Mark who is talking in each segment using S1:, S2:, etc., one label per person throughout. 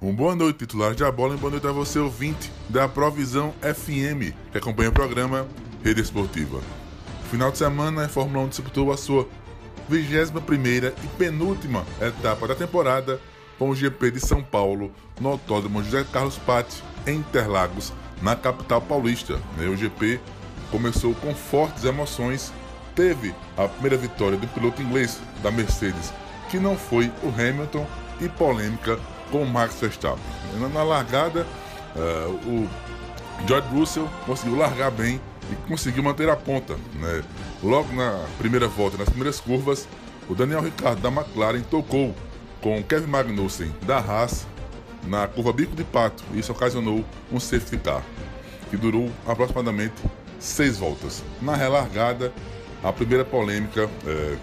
S1: Um boa noite, titular de a bola, e boa noite a você, ouvinte da Provisão FM, que acompanha o programa Rede Esportiva. No final de semana, a Fórmula 1 disputou a sua 21 e penúltima etapa da temporada com o GP de São Paulo no Autódromo José Carlos Patti, em Interlagos, na capital paulista. O GP começou com fortes emoções, teve a primeira vitória do piloto inglês da Mercedes, que não foi o Hamilton, e polêmica com Max Verstappen. Na largada, uh, o George Russell conseguiu largar bem e conseguiu manter a ponta. Né? Logo na primeira volta, nas primeiras curvas, o Daniel Ricciardo da McLaren tocou com Kevin Magnussen da Haas na curva Bico de Pato. Isso ocasionou um safety car, que durou aproximadamente seis voltas. Na relargada, a primeira polêmica é,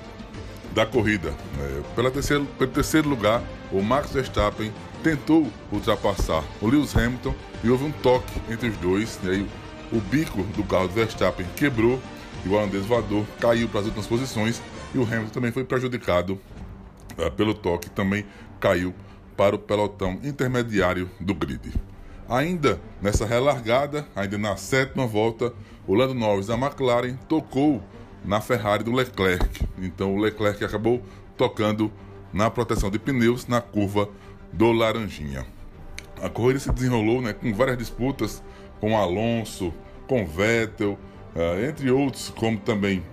S1: da corrida. É, pela terceiro, pelo terceiro lugar, o Max Verstappen tentou ultrapassar o Lewis Hamilton e houve um toque entre os dois. E aí o bico do carro do Verstappen quebrou e o holandês voador caiu para as últimas posições e o Hamilton também foi prejudicado uh, pelo toque, também caiu para o pelotão intermediário do grid. Ainda nessa relargada, ainda na sétima volta, o Lando Norris da McLaren tocou na Ferrari do Leclerc. Então o Leclerc acabou tocando na proteção de pneus na curva do Laranjinha. A corrida se desenrolou né, com várias disputas com Alonso, com Vettel, uh, entre outros, como também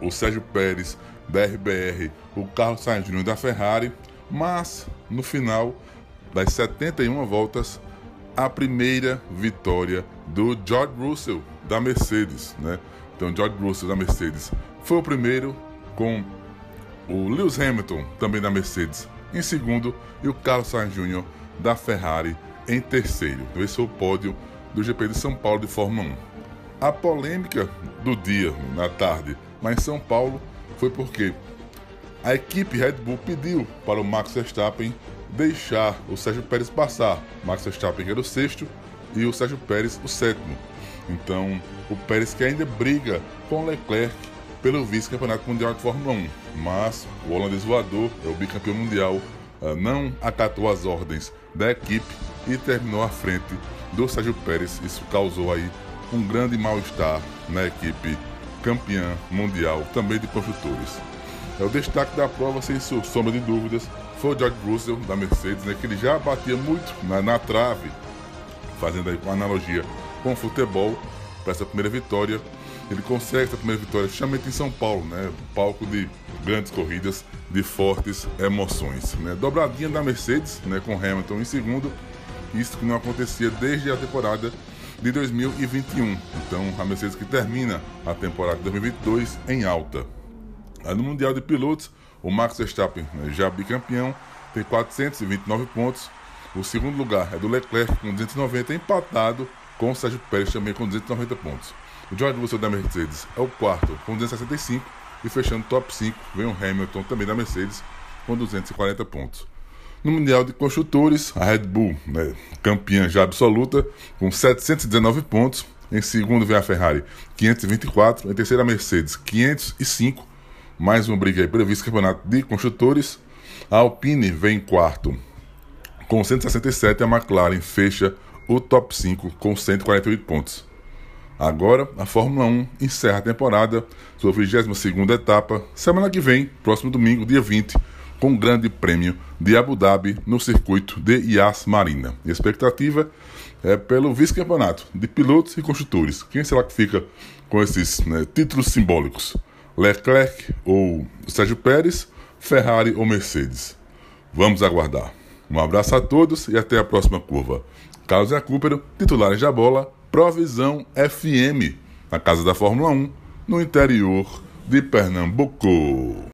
S1: o Sérgio Pérez da RBR, o Carlos Sainz Jr. da Ferrari, mas no final das 71 voltas, a primeira vitória do George Russell da Mercedes, né? Então, George Russell da Mercedes foi o primeiro, com o Lewis Hamilton também da Mercedes em segundo e o Carlos Sainz Jr. da Ferrari em terceiro. Esse é o pódio do GP de São Paulo de Fórmula 1. A polêmica do dia, na tarde, lá em São Paulo, foi porque a equipe Red Bull pediu para o Max Verstappen deixar o Sérgio Pérez passar. Max Verstappen era o sexto e o Sérgio Pérez o sétimo. Então, o Pérez que ainda briga com Leclerc pelo vice-campeonato mundial de Fórmula 1, mas o holandês voador, é o bicampeão mundial, ah, não acatou as ordens da equipe e terminou à frente do Sérgio Pérez. Isso causou aí um grande mal-estar na equipe campeã mundial, também de construtores. É o destaque da prova, sem sombra de dúvidas, foi o George Russell da Mercedes, né, que ele já batia muito na, na trave, fazendo aí uma analogia com o futebol, para essa primeira vitória. Ele consegue essa primeira vitória, justamente em São Paulo, né? Palco de grandes corridas, de fortes emoções. Né? Dobradinha da Mercedes, né? Com Hamilton em segundo, isso que não acontecia desde a temporada de 2021. Então, a Mercedes que termina a temporada de 2022 em alta. No Mundial de Pilotos, o Max Verstappen, né, já bicampeão, tem 429 pontos. O segundo lugar é do Leclerc com 290, empatado com o Sérgio Pérez também com 290 pontos. O George Russell da Mercedes é o quarto com 265 e fechando top 5 vem o Hamilton também da Mercedes com 240 pontos. No Mundial de Construtores, a Red Bull, né, campeã já absoluta, com 719 pontos. Em segundo vem a Ferrari, 524. Em terceiro, a Mercedes, 505. Mais uma briga aí pelo vice-campeonato de construtores. A Alpine vem em quarto, com 167. A McLaren fecha o top 5 com 148 pontos. Agora, a Fórmula 1 encerra a temporada, sua 22 etapa, semana que vem, próximo domingo, dia 20 com o Grande Prêmio de Abu Dhabi no circuito de Yas Marina. E a expectativa é pelo vice-campeonato de pilotos e construtores. Quem será que fica com esses né, títulos simbólicos? Leclerc ou Sérgio Pérez, Ferrari ou Mercedes? Vamos aguardar. Um abraço a todos e até a próxima curva. Carlos Recupero, titulares da bola, Provisão FM, na casa da Fórmula 1, no interior de Pernambuco.